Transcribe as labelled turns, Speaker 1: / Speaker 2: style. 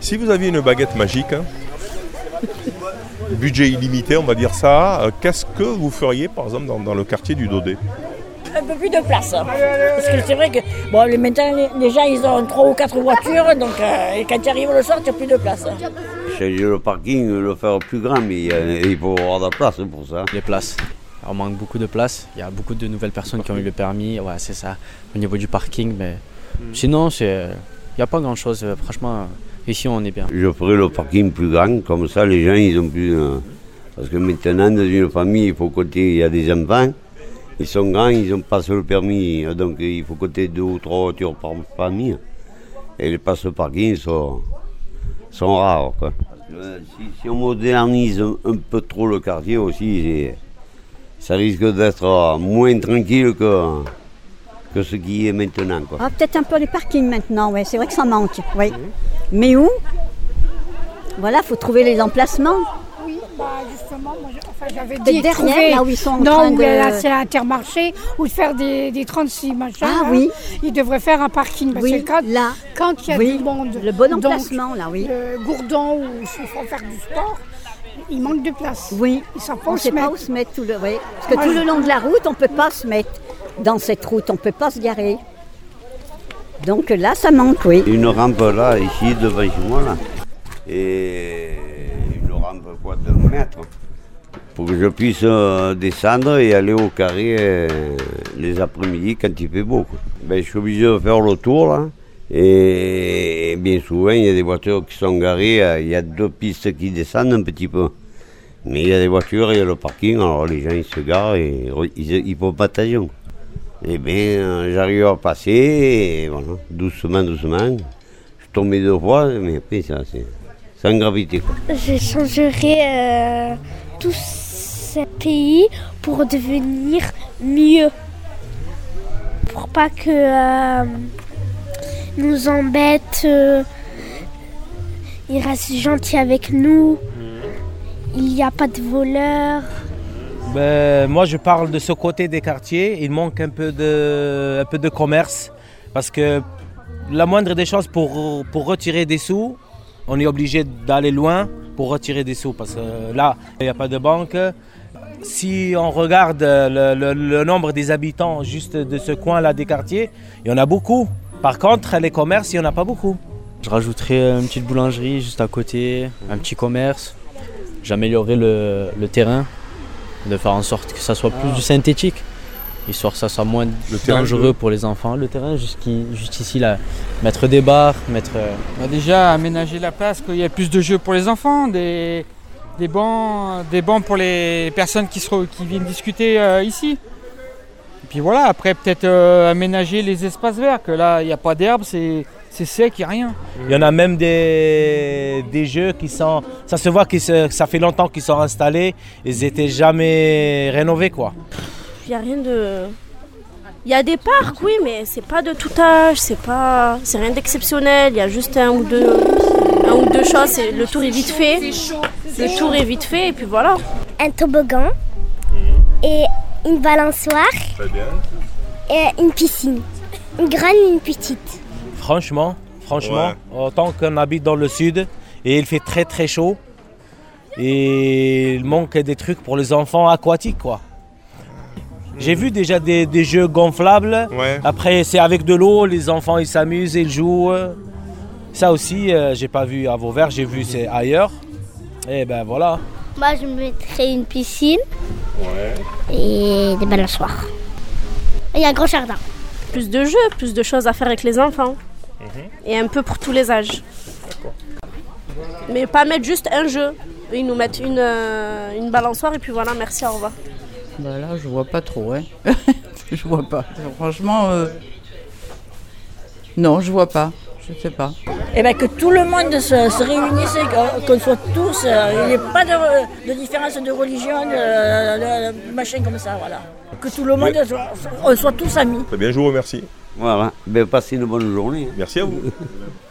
Speaker 1: Si vous aviez une baguette magique, hein, budget illimité, on va dire ça, euh, qu'est-ce que vous feriez par exemple dans, dans le quartier du Daudet
Speaker 2: Un peu plus de place. Parce que c'est vrai que bon, les, maintenant, les, gens, ils ont trois ou quatre voitures, donc euh, et quand tu arrives le soir, tu n'as plus de place.
Speaker 3: Changer le parking, le faire plus grand, mais il, faut avoir de la place pour ça.
Speaker 4: Les places. On manque beaucoup de places. Il y a beaucoup de nouvelles personnes qui ont eu le permis. Ouais, c'est ça. Au niveau du parking, mais sinon, c'est, il n'y a pas grand-chose. Franchement, ici, on est bien.
Speaker 3: Je ferai le parking plus grand, comme ça les gens ils ont plus. euh, parce que maintenant, dans une famille, il faut compter, il y a des enfants, ils sont grands, ils ont pas le permis, euh, donc il faut compter deux ou trois voitures par famille. Et les de parking sont, sont rares. Quoi. Euh, Si, on modernise un, un peu trop le quartier aussi, ça risque d'être euh, moins tranquille que, que ce qui est maintenant. Quoi.
Speaker 5: Ah, peut-être un peu les parkings maintenant, ouais. c'est vrai que ça manque. Oui. Mais où? Voilà, faut trouver les emplacements.
Speaker 6: Oui, bah justement, moi, je- enfin, j'avais dit
Speaker 5: derrière,
Speaker 6: trouver,
Speaker 5: là où ils sont en
Speaker 6: non,
Speaker 5: train
Speaker 6: où
Speaker 5: de-
Speaker 6: là, c'est Intermarché, ou de faire des, des 36 machins.
Speaker 5: Ah
Speaker 6: là.
Speaker 5: oui.
Speaker 6: Ils devraient faire un parking. Parce
Speaker 5: Oui,
Speaker 6: que quand,
Speaker 5: là.
Speaker 6: quand il y a
Speaker 5: Oui,
Speaker 6: du monde,
Speaker 5: le bon
Speaker 6: donc,
Speaker 5: emplacement, là, oui.
Speaker 6: Le gourdon ou s'il faut faire du sport, il manque de place.
Speaker 5: Oui,
Speaker 6: Ils savent pas
Speaker 5: on
Speaker 6: où
Speaker 5: ne
Speaker 6: se
Speaker 5: sait pas où se mettre tout le. oui. Parce que
Speaker 6: Moi,
Speaker 5: tout
Speaker 6: je-
Speaker 5: le long de la route, on ne peut pas se mettre dans cette route, on ne peut pas se garer. Donc là, ça manque, oui.
Speaker 3: Une rampe là, ici, devant chez moi, là. Et une rampe, quoi, de mètre. Pour que je puisse euh, descendre et aller au carré euh, les après-midi quand il fait beau. Ben, je suis obligé de faire le tour, là. Et bien souvent, il y a des voitures qui sont garées. euh, Il y a deux pistes qui descendent un petit peu. Mais il y a des voitures, il y a le parking, alors les gens ils se garent et ils, ils font pas attention. Eh bien, j'arrive à passer, et voilà, doucement, doucement. Je suis tombé deux fois, mais après, ça, c'est sans gravité. Quoi.
Speaker 7: Je changerai euh, tout ce pays pour devenir mieux. Pour pas que euh, nous embête. euh, ils restent gentils avec nous. Il n'y a pas de voleurs.
Speaker 8: Ben, moi, je parle de ce côté des quartiers. Il manque un peu de, commerce parce que la moindre des choses pour, pour retirer des sous, on est obligé d'aller loin pour retirer des sous parce que là, il n'y a pas de banque. Si on regarde le, le- nombre des habitants juste de ce coin-là des quartiers, il y en a beaucoup. Par contre, les commerces, il n'y en a pas beaucoup.
Speaker 4: Je rajouterai une petite boulangerie juste à côté, un petit commerce. J'améliorerai le terrain, de faire en sorte que ça soit plus du synthétique, histoire que ça soit moins dangereux pour les enfants. Le terrain, jusqu'i- juste ici, là, mettre des barres, mettre. euh,
Speaker 9: Bah déjà aménager la place, qu'il y ait plus de jeux pour les enfants, des, des, bancs, des bancs pour les personnes qui, se re- qui viennent discuter euh, ici. Et puis voilà, après peut-être euh, aménager les espaces verts, que là il n'y a pas d'herbe, c'est c'est sec, il n'y a rien.
Speaker 8: Il y en a même des, des jeux qui sont. Ça se voit que ça fait longtemps qu'ils sont installés. Ils n'étaient jamais rénovés, quoi.
Speaker 10: Il n'y a rien de. Il y a des parcs, oui, mais c'est pas de tout âge, c'est pas, c'est rien d'exceptionnel. Il y a juste un ou deux, un ou deux choses. et Le tour est vite fait. Le tour est vite fait et puis voilà.
Speaker 7: Un toboggan et une balançoire
Speaker 1: Très bien.
Speaker 7: et une piscine. Une grande et une petite.
Speaker 8: Franchement, franchement, autant qu'on habite dans le sud et il fait très très chaud. Et il manque des trucs pour les enfants aquatiques, quoi. J'ai vu déjà des, des jeux gonflables.
Speaker 1: Ouais.
Speaker 8: Après, c'est avec de l'eau, les enfants ils s'amusent, ils jouent. Ça aussi, euh, j'ai pas vu à Vauvert, j'ai vu c'est ailleurs. Et ben voilà.
Speaker 7: Moi, je mettrais une piscine et des balançoires. Et un grand jardin.
Speaker 10: Plus de jeux, plus de choses à faire avec les enfants. Et un peu pour tous les âges. Mais pas mettre juste un jeu. Ils nous mettent une, euh, une balançoire et puis voilà, merci, au revoir.
Speaker 11: Bah là, je vois pas trop, ouais. je vois pas. Franchement, euh, non, je vois pas. Je sais pas.
Speaker 2: Et bien que tout le monde se, se réunisse, et qu'on- soit tous, euh, il n'y ait pas de, de différence de religion, de, de- de machin comme ça, voilà. Que tout le monde soit, on soit tous amis.
Speaker 1: Très bien, je vous remercie.
Speaker 3: Voilà, ben, passez une bonne journée.
Speaker 1: Merci à vous.